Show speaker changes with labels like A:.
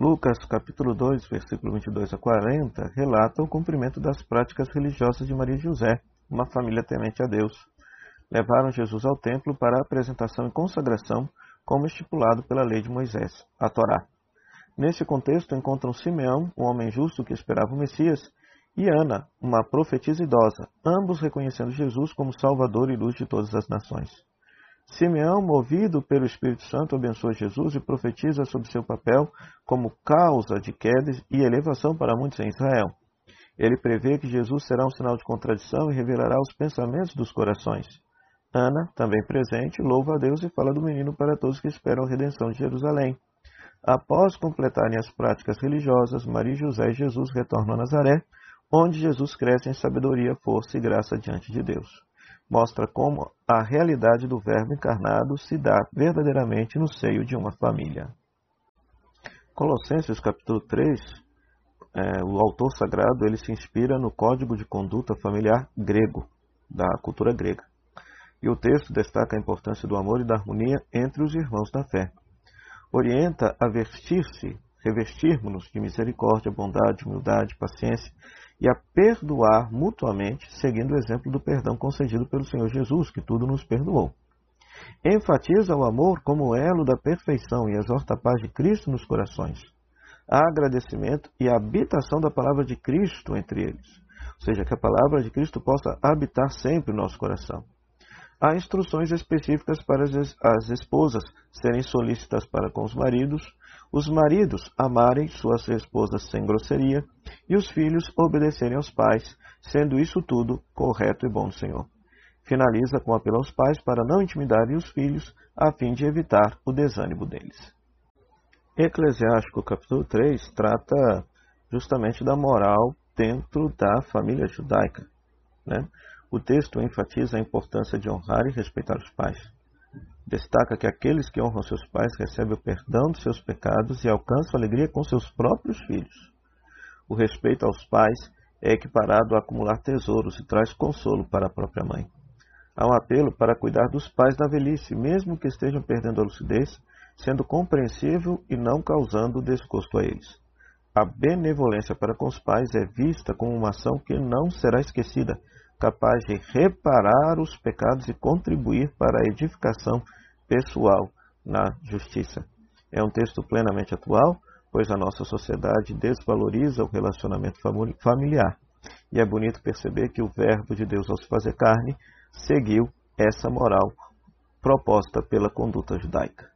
A: Lucas capítulo 2, versículo 22 a 40, relata o cumprimento das práticas religiosas de Maria e José, uma família temente a Deus. Levaram Jesus ao templo para a apresentação e consagração, como estipulado pela lei de Moisés, a Torá. Nesse contexto encontram Simeão, um homem justo que esperava o Messias, e Ana, uma profetisa idosa, ambos reconhecendo Jesus como Salvador e luz de todas as nações. Simeão, movido pelo Espírito Santo, abençoa Jesus e profetiza sobre seu papel como causa de queda e elevação para muitos em Israel. Ele prevê que Jesus será um sinal de contradição e revelará os pensamentos dos corações. Ana, também presente, louva a Deus e fala do menino para todos que esperam a redenção de Jerusalém. Após completarem as práticas religiosas, Maria, José e Jesus retornam a Nazaré, onde Jesus cresce em sabedoria, força e graça diante de Deus. Mostra como a realidade do Verbo encarnado se dá verdadeiramente no seio de uma família. Colossenses capítulo 3, é, o autor sagrado ele se inspira no código de conduta familiar grego, da cultura grega. E o texto destaca a importância do amor e da harmonia entre os irmãos da fé. Orienta a vestir-se, revestirmos-nos de misericórdia, bondade, humildade, paciência e a perdoar mutuamente, seguindo o exemplo do perdão concedido pelo Senhor Jesus, que tudo nos perdoou. Enfatiza o amor como elo da perfeição e exorta a paz de Cristo nos corações. Agradecimento e a habitação da palavra de Cristo entre eles. Ou seja, que a palavra de Cristo possa habitar sempre no nosso coração. Há instruções específicas para as esposas serem solícitas para com os maridos, os maridos amarem suas esposas sem grosseria e os filhos obedecerem aos pais, sendo isso tudo correto e bom do Senhor. Finaliza com apelo aos pais para não intimidarem os filhos, a fim de evitar o desânimo deles. Eclesiástico capítulo 3 trata justamente da moral dentro da família judaica. Né? O texto enfatiza a importância de honrar e respeitar os pais. Destaca que aqueles que honram seus pais recebem o perdão dos seus pecados e alcançam alegria com seus próprios filhos. O respeito aos pais é equiparado a acumular tesouros e traz consolo para a própria mãe. Há um apelo para cuidar dos pais da velhice, mesmo que estejam perdendo a lucidez, sendo compreensível e não causando desgosto a eles. A benevolência para com os pais é vista como uma ação que não será esquecida, capaz de reparar os pecados e contribuir para a edificação pessoal na justiça. É um texto plenamente atual, pois a nossa sociedade desvaloriza o relacionamento familiar. E é bonito perceber que o Verbo de Deus, ao se fazer carne, seguiu essa moral proposta pela conduta judaica.